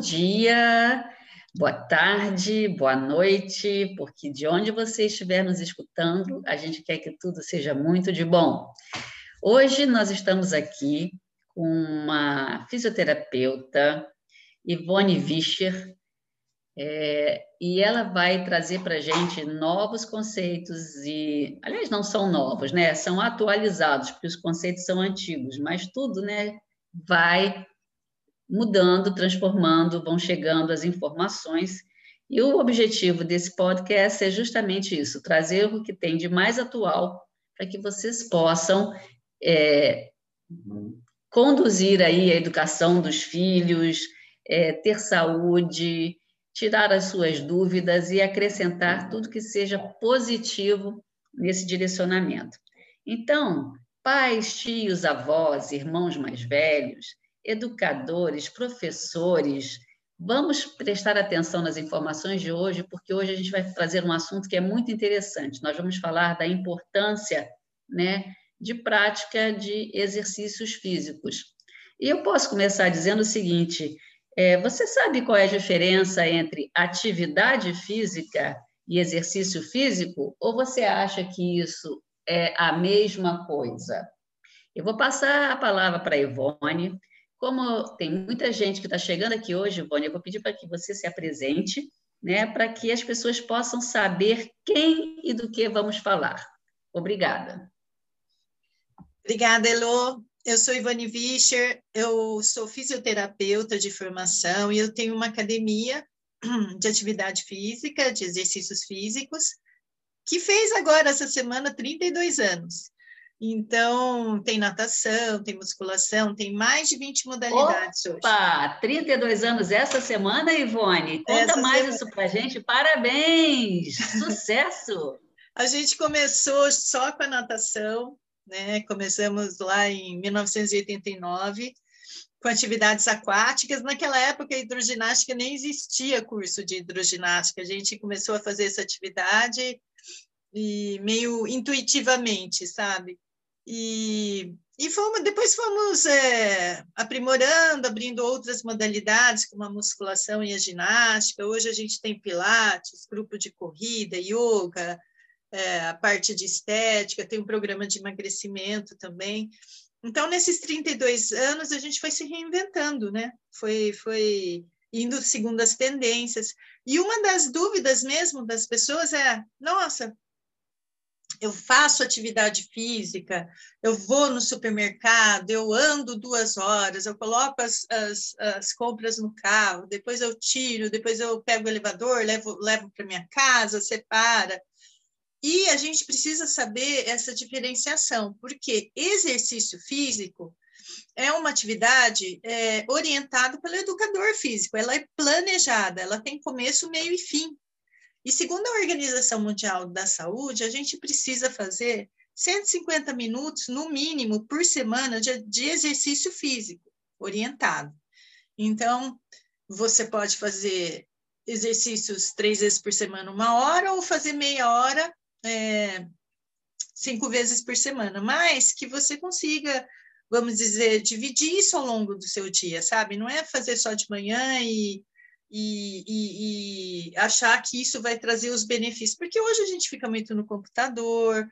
dia, boa tarde, boa noite, porque de onde você estiver nos escutando, a gente quer que tudo seja muito de bom. Hoje nós estamos aqui com uma fisioterapeuta, Ivone Vischer, é, e ela vai trazer para a gente novos conceitos e, aliás, não são novos, né? São atualizados, porque os conceitos são antigos, mas tudo, né? Vai mudando, transformando, vão chegando as informações. E o objetivo desse podcast é justamente isso: trazer o que tem de mais atual para que vocês possam é, conduzir aí a educação dos filhos, é, ter saúde, tirar as suas dúvidas e acrescentar tudo que seja positivo nesse direcionamento. Então, pais, tios, avós, irmãos mais velhos, educadores, professores, vamos prestar atenção nas informações de hoje, porque hoje a gente vai trazer um assunto que é muito interessante. Nós vamos falar da importância, né, de prática de exercícios físicos. E eu posso começar dizendo o seguinte: é, você sabe qual é a diferença entre atividade física e exercício físico? Ou você acha que isso é a mesma coisa? Eu vou passar a palavra para a Ivone, como tem muita gente que está chegando aqui hoje, Ivone, eu vou pedir para que você se apresente, né, para que as pessoas possam saber quem e do que vamos falar. Obrigada. Obrigada, Elo. Eu sou Ivone Vischer, eu sou fisioterapeuta de formação e eu tenho uma academia de atividade física, de exercícios físicos, que fez agora, essa semana, 32 anos. Então, tem natação, tem musculação, tem mais de 20 modalidades Opa, hoje. Opa, 32 anos essa semana, Ivone. Conta essa mais semana. isso para gente. Parabéns! Sucesso! a gente começou só com a natação, né? Começamos lá em 1989 com atividades aquáticas. Naquela época, a hidroginástica nem existia curso de hidroginástica. A gente começou a fazer essa atividade e meio intuitivamente, sabe? E, e fomos, depois fomos é, aprimorando, abrindo outras modalidades, como a musculação e a ginástica. Hoje a gente tem pilates, grupo de corrida, yoga, é, a parte de estética, tem um programa de emagrecimento também. Então, nesses 32 anos, a gente foi se reinventando, né? Foi, foi indo segundo as tendências. E uma das dúvidas mesmo das pessoas é: nossa, eu faço atividade física, eu vou no supermercado, eu ando duas horas, eu coloco as, as, as compras no carro, depois eu tiro, depois eu pego o elevador, levo, levo para minha casa, separa. E a gente precisa saber essa diferenciação, porque exercício físico é uma atividade é, orientada pelo educador físico, ela é planejada, ela tem começo, meio e fim. E segundo a Organização Mundial da Saúde, a gente precisa fazer 150 minutos, no mínimo, por semana de, de exercício físico orientado. Então, você pode fazer exercícios três vezes por semana, uma hora, ou fazer meia hora, é, cinco vezes por semana, mas que você consiga, vamos dizer, dividir isso ao longo do seu dia, sabe? Não é fazer só de manhã e e, e, e, achar que isso vai trazer os benefícios, porque hoje a gente fica muito no computador,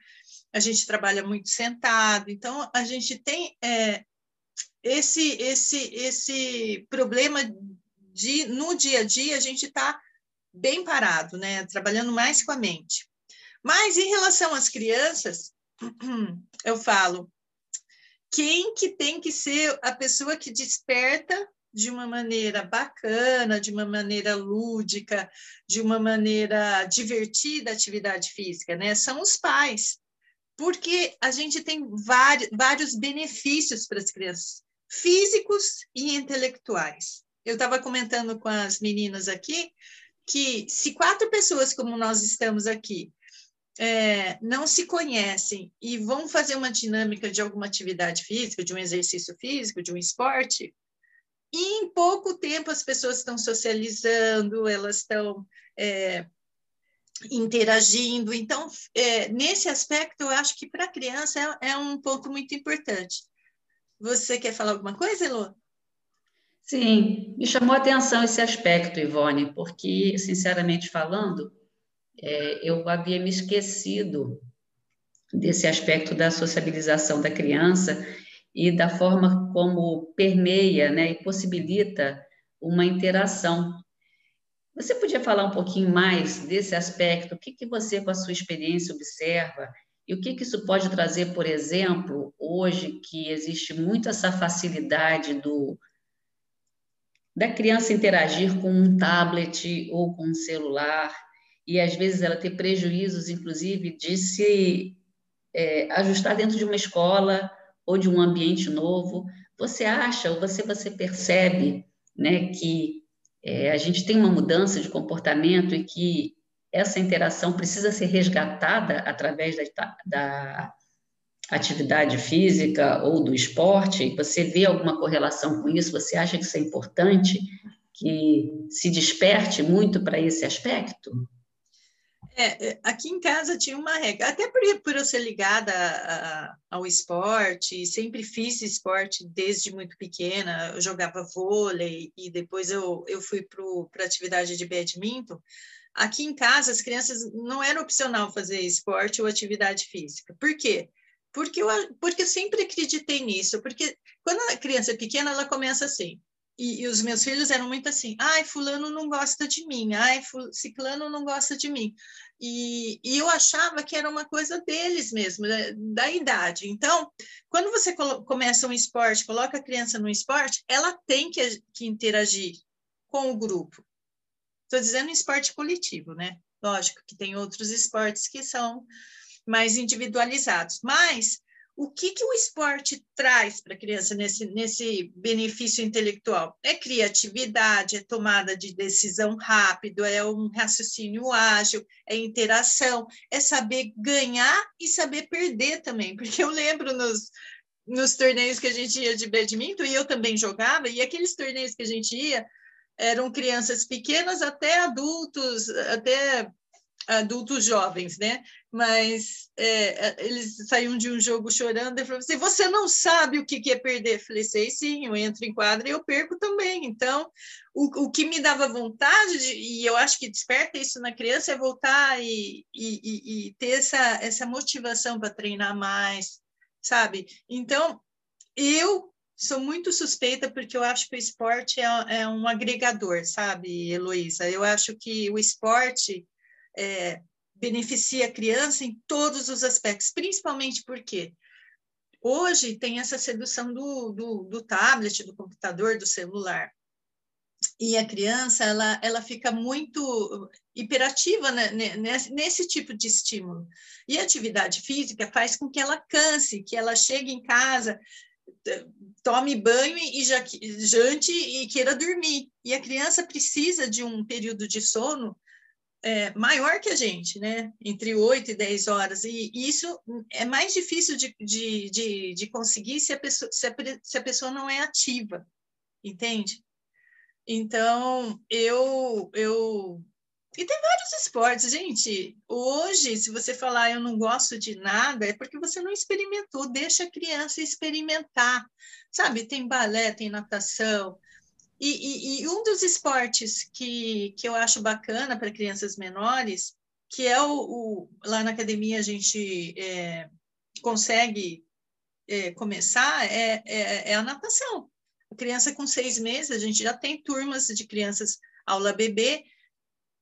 a gente trabalha muito sentado, então a gente tem é, esse, esse, esse problema de no dia a dia a gente está bem parado, né? Trabalhando mais com a mente. Mas em relação às crianças, eu falo, quem que tem que ser a pessoa que desperta de uma maneira bacana, de uma maneira lúdica, de uma maneira divertida a atividade física, né? São os pais, porque a gente tem vários, benefícios para as crianças, físicos e intelectuais. Eu estava comentando com as meninas aqui que se quatro pessoas como nós estamos aqui é, não se conhecem e vão fazer uma dinâmica de alguma atividade física, de um exercício físico, de um esporte, e em pouco tempo as pessoas estão socializando, elas estão é, interagindo. Então, é, nesse aspecto, eu acho que para a criança é, é, um ponto muito importante. Você quer falar alguma coisa, Elô? Sim, me chamou a atenção esse aspecto, Ivone, porque, sinceramente falando, é, eu havia me esquecido desse aspecto da sociabilização da criança e da forma como permeia né, e possibilita uma interação. Você podia falar um pouquinho mais desse aspecto? O que, que você, com a sua experiência, observa? E o que, que isso pode trazer, por exemplo, hoje que existe muito essa facilidade do, da criança interagir com um tablet ou com um celular, e às vezes ela ter prejuízos, inclusive, de se é, ajustar dentro de uma escola ou de um ambiente novo. Você acha ou você, você percebe né, que é, a gente tem uma mudança de comportamento e que essa interação precisa ser resgatada através da, da atividade física ou do esporte? Você vê alguma correlação com isso? Você acha que isso é importante? Que se desperte muito para esse aspecto? É, é, aqui em casa tinha uma regra, até por, por eu ser ligada a, a, ao esporte, sempre fiz esporte desde muito pequena, eu jogava vôlei e depois eu, eu fui para atividade de badminton. Aqui em casa, as crianças não era opcional fazer esporte ou atividade física. Por quê? Porque eu, porque eu sempre acreditei nisso, porque quando a criança é pequena, ela começa assim, e, e, os meus filhos eram muito assim, ai, fulano não gosta de mim, ai, ciclano não gosta de mim. E, e, eu achava que era uma coisa deles mesmo, da, da idade. Então, quando você começa um esporte, coloca a criança no esporte, ela tem que, que interagir com o grupo. Estou dizendo esporte coletivo, né? Lógico que tem outros esportes que são mais individualizados, mas o que, que o esporte traz para a criança nesse, nesse benefício intelectual? É criatividade, é tomada de decisão rápido, é um raciocínio ágil, é interação, é saber ganhar e saber perder também. Porque eu lembro nos, nos torneios que a gente ia de badminton, e eu também jogava, e aqueles torneios que a gente ia eram crianças pequenas até adultos, até adultos jovens, né? Mas é, é, eles saíam de um jogo chorando e falavam assim: você não sabe o que é perder? Eu falei, sei sim, eu entro em quadra e eu perco também. Então, o, o que me dava vontade, de, e eu acho que desperta isso na criança, é voltar e, e, e ter essa, essa motivação para treinar mais, sabe? Então, eu sou muito suspeita porque eu acho que o esporte é, é um agregador, sabe, Heloísa? Eu acho que o esporte é, beneficia a criança em todos os aspectos, principalmente porque hoje tem essa sedução do, do, do tablet, do computador, do celular. E a criança, ela, ela fica muito hiperativa né, nesse, nesse tipo de estímulo. E a atividade física faz com que ela canse, que ela chegue em casa, tome banho e jante e queira dormir. E a criança precisa de um período de sono é, maior que a gente, né? Entre 8 e 10 horas. E isso é mais difícil de, de, de, de conseguir se a, pessoa, se, a, se a pessoa não é ativa, entende? Então, eu, eu. E tem vários esportes, gente. Hoje, se você falar eu não gosto de nada, é porque você não experimentou. Deixa a criança experimentar. Sabe, tem balé, tem natação, e, e, e, um dos esportes que, que eu acho bacana para crianças menores, que é o, o, lá na academia a gente é, consegue é, começar, é, é, é, a natação. A criança com seis meses, a gente já tem turmas de crianças aula bebê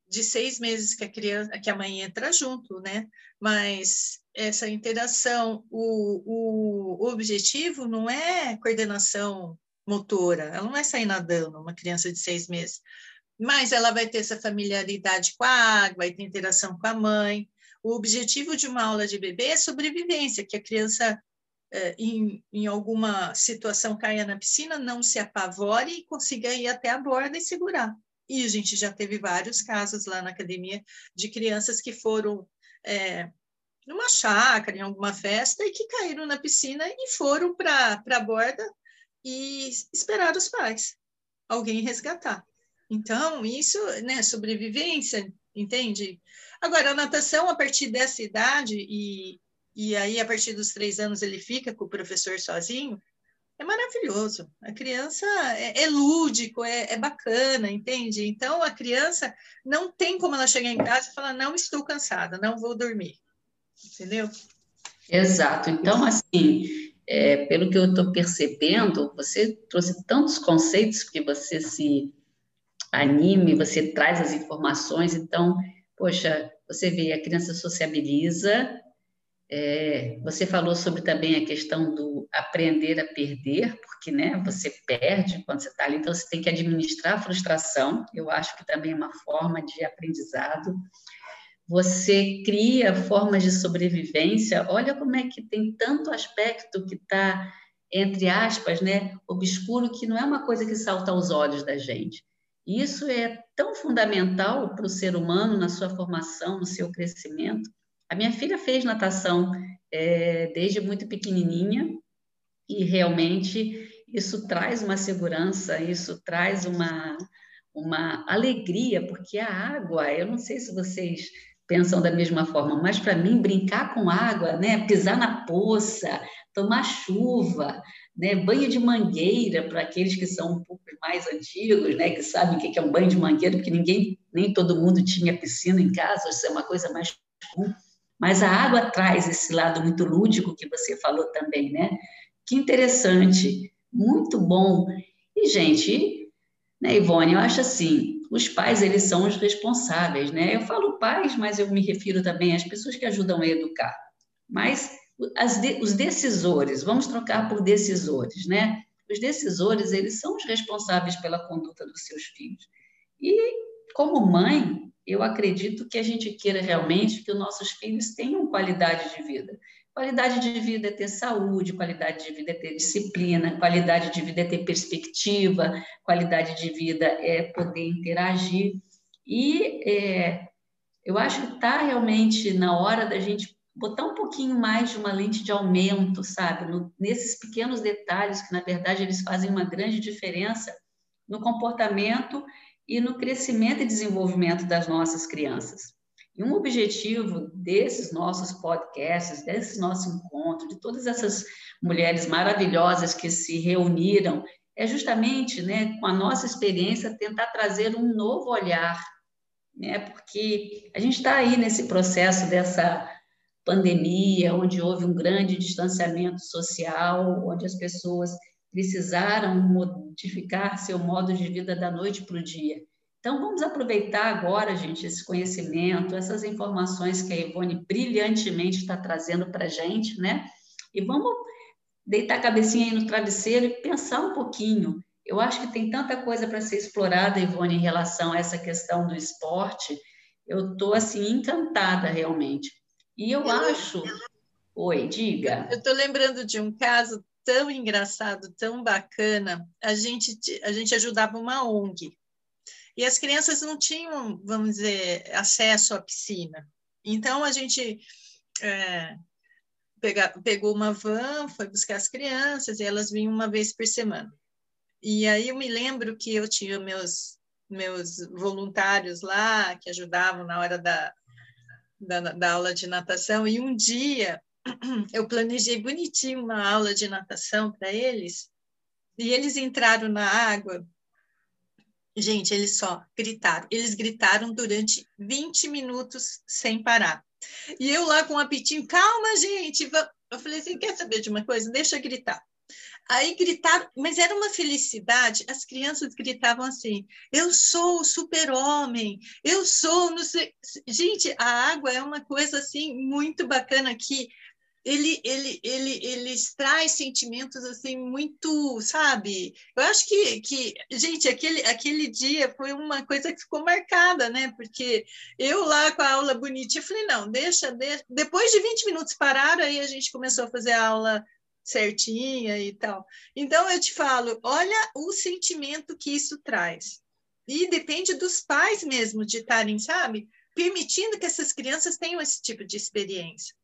de seis meses que a criança, que a mãe entra junto, né? Mas essa interação, o, o, o objetivo não é coordenação motora, ela não vai sair nadando, uma criança de seis meses, mas ela vai ter essa familiaridade com a água, vai ter interação com a mãe. O objetivo de uma aula de bebê é sobrevivência, que a criança, é, em, em alguma situação, caia na piscina, não se apavore e consiga ir até a borda e segurar. E a gente já teve vários casos lá na academia de crianças que foram é, numa chácara, em alguma festa, e que caíram na piscina e foram para a borda e esperar os pais, alguém resgatar. Então, isso, né, sobrevivência, entende? Agora, a natação, a partir dessa idade, e, e aí a partir dos três anos ele fica com o professor sozinho, é maravilhoso. A criança é, é lúdico, é, é, bacana, entende? Então, a criança não tem como ela chegar em casa e falar: não estou cansada, não vou dormir. Entendeu? Exato. Então, assim, é, pelo que eu estou percebendo, você trouxe tantos conceitos que você se anime, você traz as informações. Então, poxa, você vê, a criança sociabiliza, é, você falou sobre também a questão do aprender a perder, porque né, você perde quando você está ali, então você tem que administrar a frustração, eu acho que também é uma forma de aprendizado. Você cria formas de sobrevivência, olha como é que tem tanto aspecto que está, entre aspas, né, obscuro, que não é uma coisa que salta aos olhos da gente. Isso é tão fundamental para o ser humano na sua formação, no seu crescimento, a minha filha fez natação é, desde muito pequenininha e realmente isso traz uma segurança, isso traz uma, uma alegria, porque a água, eu não sei se vocês pensam da mesma forma, mas para mim brincar com água, né, pisar na poça, tomar chuva, né, banho de mangueira para aqueles que são um pouco mais antigos, né, que sabem o que é um banho de mangueira, porque ninguém, nem todo mundo tinha piscina em casa, isso é uma coisa mais comum. Mas a água traz esse lado muito lúdico que você falou também, né? Que interessante, muito bom. E, gente, né, Ivone, eu acho assim, os pais, eles são os responsáveis, né? Eu falo pais, mas eu me refiro também às pessoas que ajudam a educar. Mas de, os decisores, vamos trocar por decisores, né? Os decisores, eles são os responsáveis pela conduta dos seus filhos. E, como mãe, eu acredito que a gente queira realmente que os nossos filhos tenham qualidade de vida. Qualidade de vida é ter saúde, qualidade de vida é ter disciplina, qualidade de vida é ter perspectiva, qualidade de vida é poder interagir. E é, eu acho que está realmente na hora da gente botar um pouquinho mais de uma lente de aumento, sabe? No, nesses pequenos detalhes que, na verdade, eles fazem uma grande diferença no comportamento e no crescimento e desenvolvimento das nossas crianças. E um objetivo desses nossos podcasts, desses nossos encontros, de todas essas mulheres maravilhosas que se reuniram, é justamente, né, com a nossa experiência, tentar trazer um novo olhar, né, porque a gente está aí nesse processo dessa pandemia, onde houve um grande distanciamento social, onde as pessoas precisaram modificar seu modo de vida da noite para o dia. Então, vamos aproveitar agora, gente, esse conhecimento, essas informações que a Ivone brilhantemente está trazendo para a gente, né? E vamos deitar a cabecinha aí no travesseiro e pensar um pouquinho. Eu acho que tem tanta coisa para ser explorada, Ivone, em relação a essa questão do esporte. Eu estou, assim, encantada, realmente. E eu, eu acho... Oi, diga. Eu estou lembrando de um caso tão engraçado, tão bacana. A gente, a gente ajudava uma ONG e as crianças não tinham, vamos dizer, acesso à piscina. Então a gente é, pega, pegou uma van, foi buscar as crianças e elas vinham uma vez por semana. E aí eu me lembro que eu tinha meus meus voluntários lá que ajudavam na hora da, da, da aula de natação e um dia eu planejei bonitinho uma aula de natação para eles, e eles entraram na água. Gente, eles só gritaram. Eles gritaram durante 20 minutos sem parar. E eu lá com um apitinho, calma, gente. Eu falei assim: quer saber de uma coisa? Deixa gritar. Aí gritaram, mas era uma felicidade. As crianças gritavam assim: Eu sou o super-homem, eu sou. Não sei. Gente, a água é uma coisa assim muito bacana que ele, ele, ele, ele traz sentimentos assim muito, sabe? Eu acho que, que gente, aquele, aquele dia foi uma coisa que ficou marcada, né? Porque eu lá com a aula bonitinha, falei, não, deixa, deixa. Depois de 20 minutos pararam, aí a gente começou a fazer a aula certinha e tal. Então eu te falo, olha o sentimento que isso traz. E depende dos pais mesmo de estarem, sabe? Permitindo que essas crianças tenham esse tipo de experiência.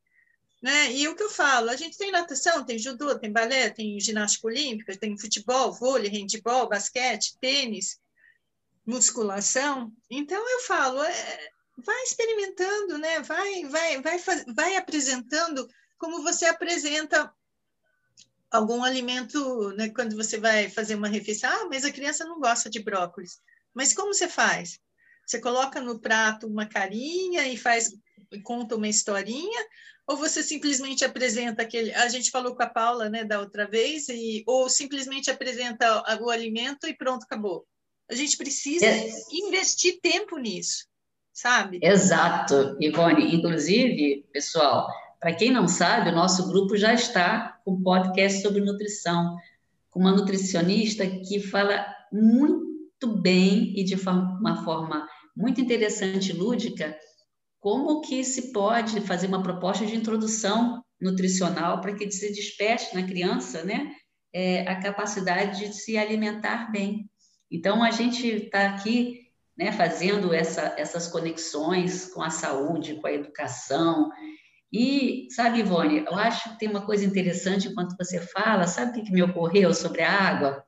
Né? E o que eu falo, a gente tem natação, tem judô, tem balé, tem ginástica olímpica, tem futebol, vôlei, handebol, basquete, tênis, musculação. Então eu falo, é, vai experimentando, né? Vai, vai, vai, vai apresentando como você apresenta algum alimento, né, quando você vai fazer uma refeição, ah, mas a criança não gosta de brócolis. Mas como você faz? Você coloca no prato uma carinha e faz conta uma historinha, ou você simplesmente apresenta aquele. A gente falou com a Paula, né, da outra vez, e ou simplesmente apresenta o alimento e pronto, acabou. A gente precisa é. investir tempo nisso, sabe? Exato, Ivone. Inclusive, pessoal, para quem não sabe, o nosso grupo já está com um podcast sobre nutrição, com uma nutricionista que fala muito bem e de uma forma muito interessante, lúdica, como que se pode fazer uma proposta de introdução nutricional para que se desperte na criança, né, é, a capacidade de se alimentar bem. Então, a gente está aqui né, fazendo essa, essas conexões com a saúde, com a educação. E, sabe, Ivone, eu acho que tem uma coisa interessante enquanto você fala, sabe o que, me ocorreu sobre a água?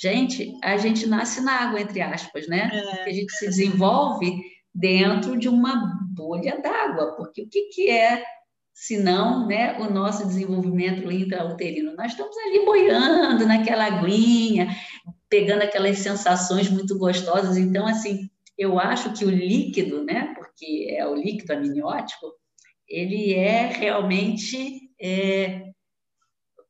Gente, a gente nasce na água, entre aspas, né? É. A gente se desenvolve dentro de uma bolha d'água, porque o que, que é, se não, né, o nosso desenvolvimento intrauterino? Nós estamos ali boiando naquela aguinha, pegando aquelas sensações muito gostosas. Então, assim, eu acho que o líquido, né, porque é o líquido amniótico, ele é realmente é,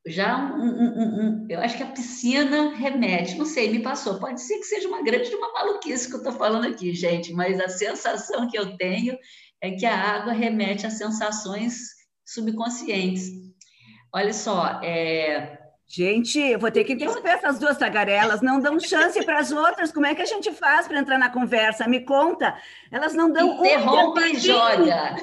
já um, um, um, eu acho que a piscina remete, não sei, me passou. Pode ser que seja uma grande uma maluquice que eu estou falando aqui, gente, mas a sensação que eu tenho é que a água remete a sensações subconscientes. Olha só, é... Gente, eu vou ter que interromper essas duas tagarelas, não dão chance para as outras. Como é que a gente faz para entrar na conversa? Me conta. Elas não dão Interrompe um e joga.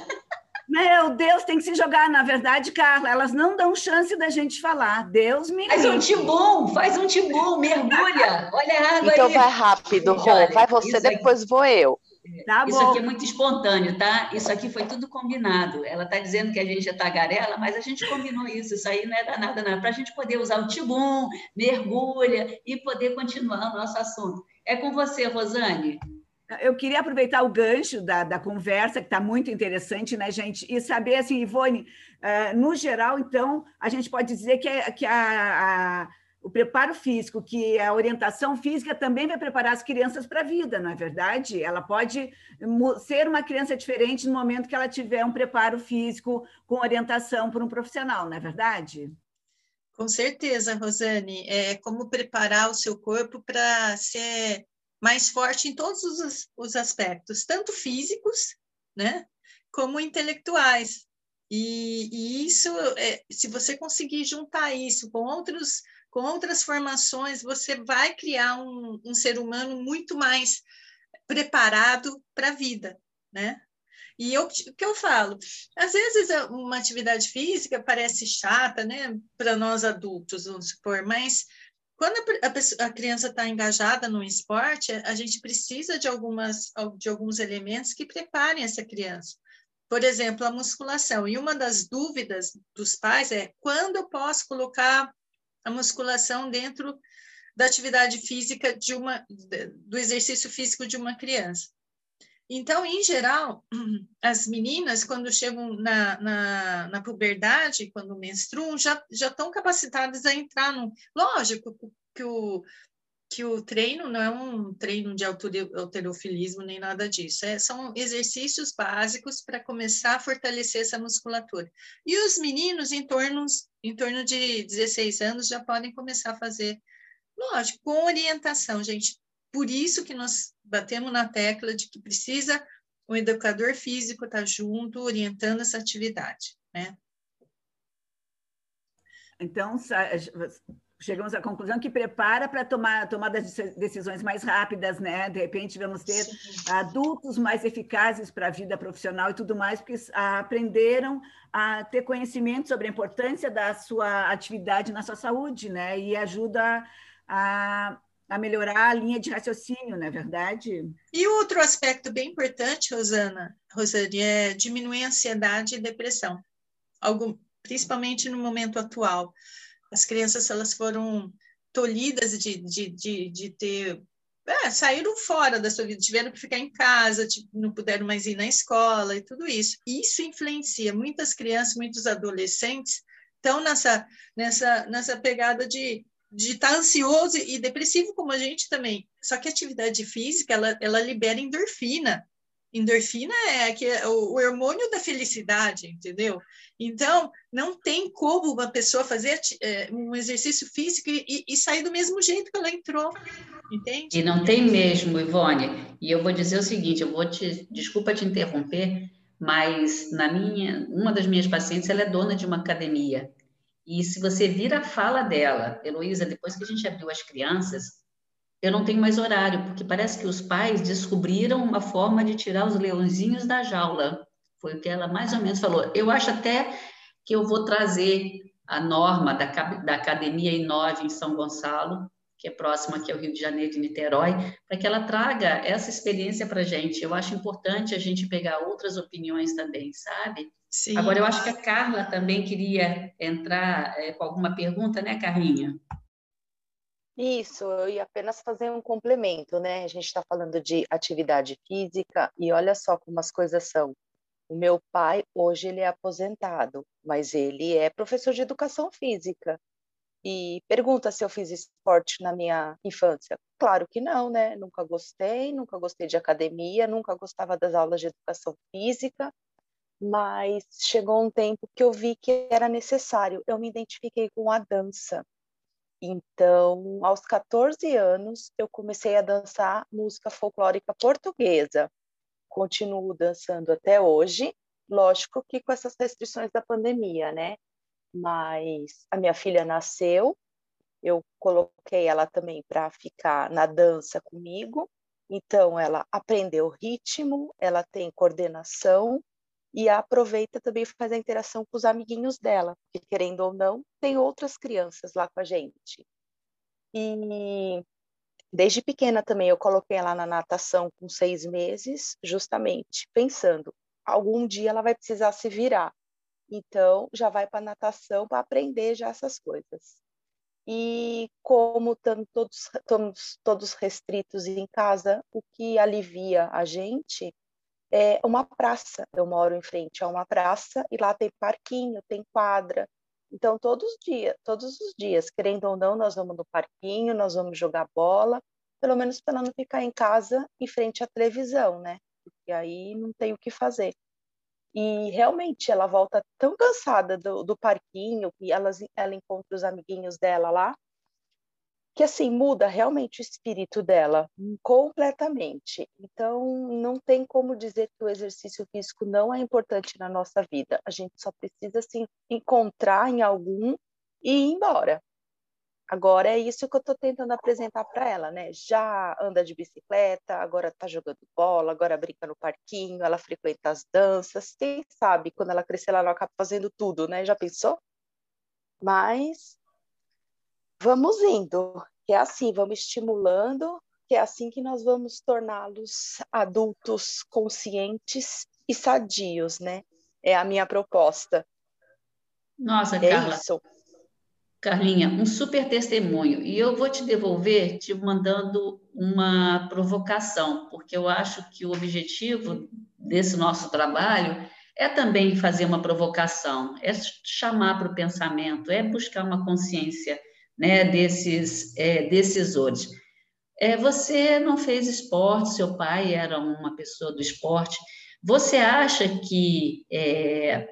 Meu Deus, tem que se jogar. Na verdade, Carla, elas não dão chance da gente falar. Deus me Faz um tibum, faz um tibum, mergulha. Olha a água então aí. Então vai rápido, Rô. Vai você, depois vou eu. Tá Isso aqui é muito espontâneo, tá? Isso aqui foi tudo combinado. Ela está dizendo que a gente é tagarela, mas a gente combinou isso. Isso aí não é danada, não. Para a gente poder usar o tibum, mergulha e poder continuar o nosso assunto. É com você, Rosane. Eu queria aproveitar o gancho da, da conversa, que está muito interessante, né, gente? E saber, assim, Ivone, uh, no geral, então, a gente pode dizer que, é, que a, a, o preparo físico, que a orientação física também vai preparar as crianças para a vida, não é verdade? Ela pode ser uma criança diferente no momento que ela tiver um preparo físico com orientação por um profissional, não é verdade? Com certeza, Rosane. É como preparar o seu corpo para ser mais forte em todos os, os aspectos, tanto físicos, né, como intelectuais. E, e isso, é, se você conseguir juntar isso com outros com outras formações, você vai criar um, um ser humano muito mais preparado para a vida, né? E eu, o que eu falo? Às vezes uma atividade física parece chata, né, para nós adultos, vamos supor, mas quando a, a, a criança está engajada no esporte, a gente precisa de, algumas, de alguns elementos que preparem essa criança. Por exemplo, a musculação. E uma das dúvidas dos pais é quando eu posso colocar a musculação dentro da atividade física de uma do exercício físico de uma criança. Então, em geral, as meninas, quando chegam na, na, na puberdade, quando menstruam, já, já estão capacitadas a entrar no. Lógico que o, que o treino não é um treino de alterofilismo nem nada disso, é, são exercícios básicos para começar a fortalecer essa musculatura. E os meninos, em torno, em torno de 16 anos, já podem começar a fazer, lógico, com orientação, gente. Por isso que nós batemos na tecla de que precisa o educador físico estar junto, orientando essa atividade, né? Então, chegamos à conclusão que prepara para tomar, tomar das decisões mais rápidas, né? De repente vamos ter Sim. adultos mais eficazes para a vida profissional e tudo mais, porque aprenderam a ter conhecimento sobre a importância da sua atividade na sua saúde, né? E ajuda a, a melhorar a linha de raciocínio, não é verdade? E outro aspecto bem importante, Rosana, Rosane, é diminuir a ansiedade e depressão, Algum, principalmente no momento atual. As crianças elas foram tolhidas de, de, de, de ter é, saíram fora da sua vida, tiveram que ficar em casa, tipo, não puderam mais ir na escola e tudo isso. Isso influencia muitas crianças, muitos adolescentes estão nessa, nessa, nessa pegada de de estar tá ansioso e depressivo como a gente também. Só que a atividade física, ela, ela libera endorfina. Endorfina é, que é o, hormônio da felicidade, entendeu? Então, não tem como uma pessoa fazer é, um exercício físico e, e, sair do mesmo jeito que ela entrou, entende? E não tem mesmo, Ivone. E eu vou dizer o seguinte, eu vou te, desculpa te interromper, mas na minha, uma das minhas pacientes, ela é dona de uma academia. E se você vir a fala dela, Heloísa, depois que a gente abriu as crianças, eu não tenho mais horário, porque parece que os pais descobriram uma forma de tirar os leãozinhos da jaula. Foi o que ela mais ou menos falou. Eu acho até que eu vou trazer a norma da, da Academia Inove em São Gonçalo, que é próxima aqui ao Rio de Janeiro de Niterói, para que ela traga essa experiência para a gente. Eu acho importante a gente pegar outras opiniões também, sabe? Sim. Agora, eu acho que a Carla também queria entrar é, com alguma pergunta, né, Carlinha? Isso, eu ia apenas fazer um complemento, né? A gente está falando de atividade física e olha só como as coisas são. O meu pai, hoje, ele é aposentado, mas ele é professor de educação física. E pergunta se eu fiz esporte na minha infância. Claro que não, né? Nunca gostei, nunca gostei de academia, nunca gostava das aulas de educação física mas chegou um tempo que eu vi que era necessário. Eu me identifiquei com a dança. Então, aos 14 anos, eu comecei a dançar música folclórica portuguesa. Continuo dançando até hoje, lógico que com essas restrições da pandemia, né? Mas a minha filha nasceu, eu coloquei ela também para ficar na dança comigo. Então, ela aprendeu ritmo, ela tem coordenação, e aproveita também faz a interação com os amiguinhos dela, porque querendo ou não, tem outras crianças lá com a gente. E desde pequena também eu coloquei ela na natação com seis meses, justamente pensando, algum dia ela vai precisar se virar. Então, já vai para natação para aprender já essas coisas. E como estamos todos, estamos todos restritos em casa, o que alivia a gente é uma praça. Eu moro em frente a uma praça e lá tem parquinho, tem quadra. Então, todos os dias, todos os dias, querendo ou não, nós vamos no parquinho, nós vamos jogar bola, pelo menos para não ficar em casa em frente à televisão, né? Porque aí não tem o que fazer. E realmente ela volta tão cansada do, do parquinho que ela, encontra os amiguinhos dela lá, que assim muda realmente o espírito dela completamente. Então, não tem como dizer que o exercício físico não é importante na nossa vida. A gente só precisa se encontrar em algum e ir embora. Agora é isso que eu estou tentando apresentar para ela, né? Já anda de bicicleta, agora está jogando bola, agora brinca no parquinho, ela frequenta as danças. Quem sabe quando ela crescer ela acaba fazendo tudo, né? Já pensou? Mas vamos indo, que é assim, vamos estimulando, que é assim que nós vamos torná-los adultos conscientes e sadios, né? É a minha proposta. Nossa, é Carla. Isso. Carlinha, um super testemunho. E eu vou te devolver te mandando uma provocação, porque eu acho que o objetivo desse nosso trabalho é também fazer uma provocação, é chamar para o pensamento, é buscar uma consciência né, desses é, decisores. É, você não fez esporte, seu pai era uma pessoa do esporte. Você acha que é,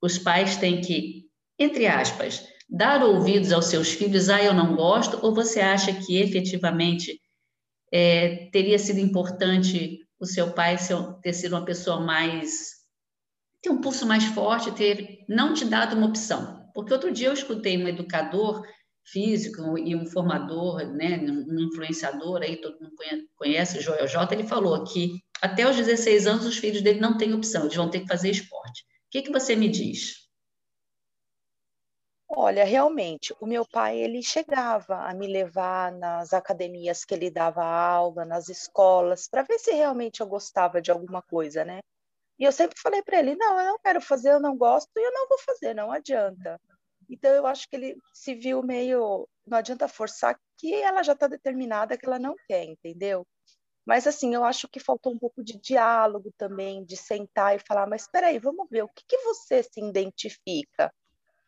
os pais têm que, entre aspas, dar ouvidos aos seus filhos, ah, eu não gosto, ou você acha que efetivamente é, teria sido importante o seu pai ter sido uma pessoa mais. ter um pulso mais forte, ter não te dado uma opção? Porque outro dia eu escutei um educador físico e um formador, né, um influenciador, aí todo mundo conhece, o Joel J, ele falou que até os 16 anos os filhos dele não têm opção, eles vão ter que fazer esporte. O que, que você me diz? Olha, realmente, o meu pai ele chegava a me levar nas academias que ele dava aula, nas escolas, para ver se realmente eu gostava de alguma coisa, né? E eu sempre falei para ele: não, eu não quero fazer, eu não gosto e eu não vou fazer, não adianta. Então, eu acho que ele se viu meio. Não adianta forçar que ela já está determinada que ela não quer, entendeu? Mas, assim, eu acho que faltou um pouco de diálogo também, de sentar e falar: mas espera aí, vamos ver, o que, que você se identifica?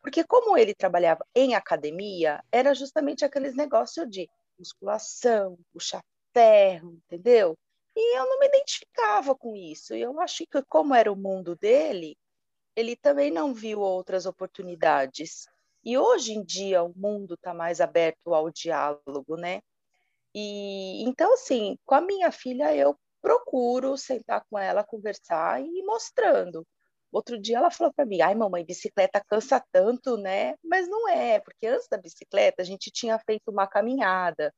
Porque como ele trabalhava em academia, era justamente aqueles negócios de musculação, puxar ferro, entendeu? E eu não me identificava com isso. E eu acho que como era o mundo dele, ele também não viu outras oportunidades. E hoje em dia o mundo está mais aberto ao diálogo, né? E então assim, com a minha filha eu procuro sentar com ela, conversar e ir mostrando. Outro dia ela falou para mim: "Ai, mamãe, bicicleta cansa tanto, né?" Mas não é, porque antes da bicicleta a gente tinha feito uma caminhada.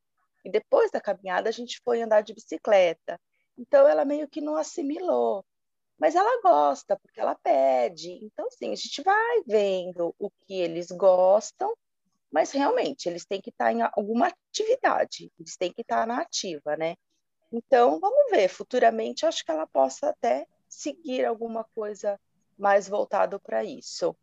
E depois da caminhada a gente foi andar de bicicleta. Então ela meio que não assimilou mas ela gosta, porque ela pede. Então, sim, a gente vai vendo o que eles gostam, mas realmente eles têm que estar em alguma atividade, eles têm que estar na ativa, né? Então, vamos ver, futuramente acho que ela possa até seguir alguma coisa mais voltado para isso.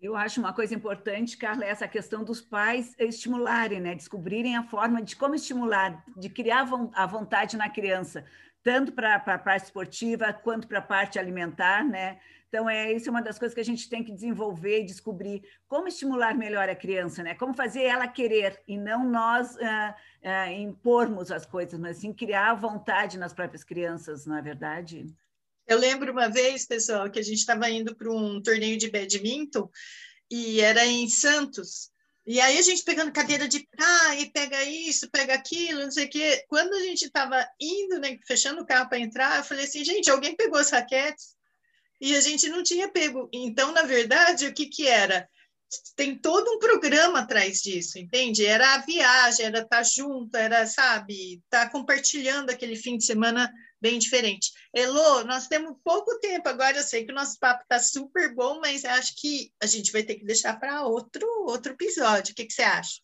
Eu acho uma coisa importante, Carla, é essa questão dos pais estimularem, né? descobrirem a forma de como estimular, de criar a vontade na criança tanto para a parte esportiva quanto para a parte alimentar, né? Então, é, isso é uma das coisas que a gente tem que desenvolver e descobrir como estimular melhor a criança, né? Como fazer ela querer e não nós ah, ah, impormos as coisas, mas sim criar vontade nas próprias crianças, não é verdade? Eu lembro uma vez, pessoal, que a gente estava indo para um torneio de badminton e era em Santos. E aí a gente pegando cadeira de praia, pega isso, pega aquilo, não sei o quê. Quando a gente estava indo, né, fechando o carro para entrar, eu falei assim, gente, alguém pegou as raquetes? E a gente não tinha pego. Então, na verdade, o que que era? Tem todo um programa atrás disso, entende? Era a viagem, era estar tá junto, era, sabe, estar tá compartilhando aquele fim de semana bem diferente. Elô, nós temos pouco tempo agora, eu sei que o nosso papo está super bom, mas acho que a gente vai ter que deixar para outro, outro episódio. O que, que você acha?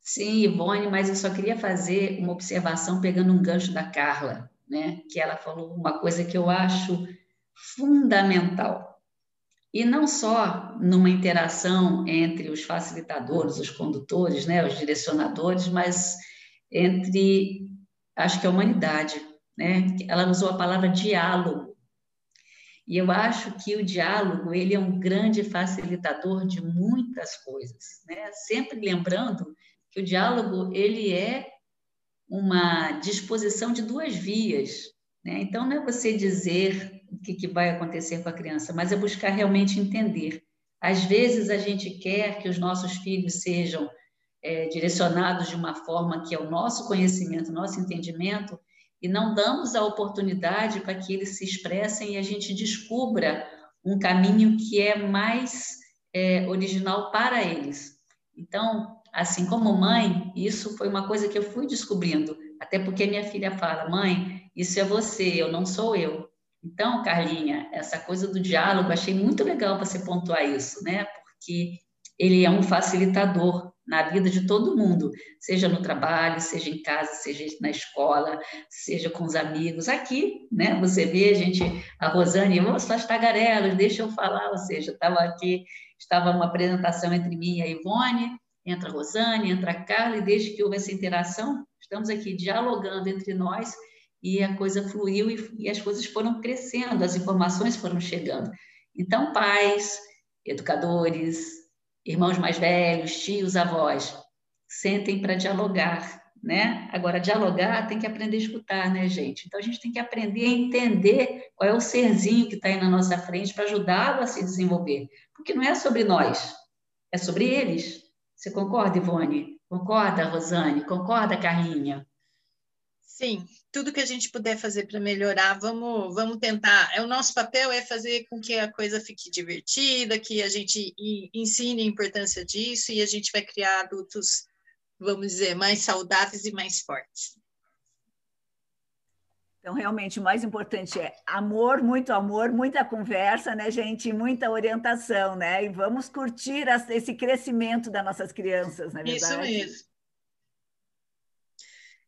Sim, Ivone, mas eu só queria fazer uma observação pegando um gancho da Carla, né? Que ela falou uma coisa que eu acho fundamental. E não só numa interação entre os facilitadores, os condutores, né, os direcionadores, mas entre acho que a humanidade, né? Ela usou a palavra diálogo. E eu acho que o diálogo, ele é um grande facilitador de muitas coisas, né? Sempre lembrando que o diálogo, ele é uma disposição de duas vias, né? Então, não é você dizer o que, que vai acontecer com a criança, mas é buscar realmente entender. Às vezes, a gente quer que os nossos filhos sejam é, direcionados de uma forma que é o nosso conhecimento, nosso entendimento, e não damos a oportunidade para que eles se expressem e a gente descubra um caminho que é mais é, original para eles. Então, assim como mãe, isso foi uma coisa que eu fui descobrindo, até porque minha filha fala, mãe, isso é você, eu não sou eu. Então, Carlinha, essa coisa do diálogo, achei muito legal você pontuar isso, né? Porque ele é um facilitador na vida de todo mundo, seja no trabalho, seja em casa, seja na escola, seja com os amigos. Aqui, né, você vê a gente, a Rosane, vamos as tagarelas, deixa eu falar, ou seja, estava aqui, estava uma apresentação entre mim e a Ivone, entra a Rosane, entra a Carla, e desde que houve essa interação, estamos aqui dialogando entre nós e a coisa fluiu e, e as coisas foram crescendo, as informações foram chegando. Então, pais, educadores, irmãos mais velhos, tios, avós, sentem para dialogar, né? Agora, dialogar tem que aprender a escutar, né, gente? Então, a gente tem que aprender a entender qual é o serzinho que está aí na nossa frente para ajudá-lo a se desenvolver. Porque não é sobre nós, é sobre eles. Você concorda, Ivone? Concorda, Rosane? Concorda, Carlinha? Sim, tudo que a gente puder fazer para melhorar, vamos, vamos tentar. É o nosso papel é fazer com que a coisa fique divertida, que a gente ensine a importância disso e a gente vai criar adultos, vamos dizer, mais saudáveis e mais fortes. Então, realmente, o mais importante é amor, muito amor, muita conversa, né, gente? Muita orientação, né? E vamos curtir esse crescimento das nossas crianças, não é verdade? Isso mesmo.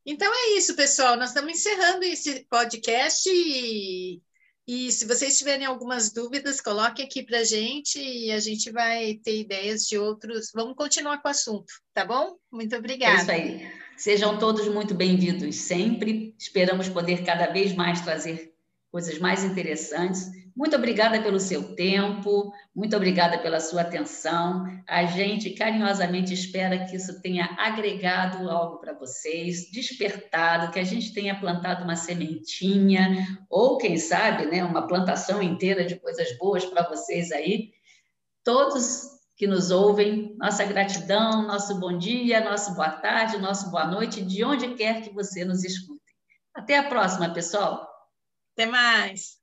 Então é isso, pessoal. Nós estamos encerrando esse podcast e, e se vocês tiverem algumas dúvidas, coloquem aqui para a gente e a gente vai ter ideias de outros. Vamos continuar com o assunto, tá bom? Muito obrigada. É isso aí. Sejam todos muito bem-vindos sempre. Esperamos poder cada vez mais trazer coisas mais interessantes. Muito obrigada pelo seu tempo, muito obrigada pela sua atenção. A gente carinhosamente espera que isso tenha agregado algo para vocês, despertado, que a gente tenha plantado uma sementinha, ou quem sabe, né, uma plantação inteira de coisas boas para vocês aí. Todos que nos ouvem, nossa gratidão, nosso bom dia, nosso boa tarde, nosso boa noite, de onde quer que você nos escute. Até a próxima, pessoal! Até mais!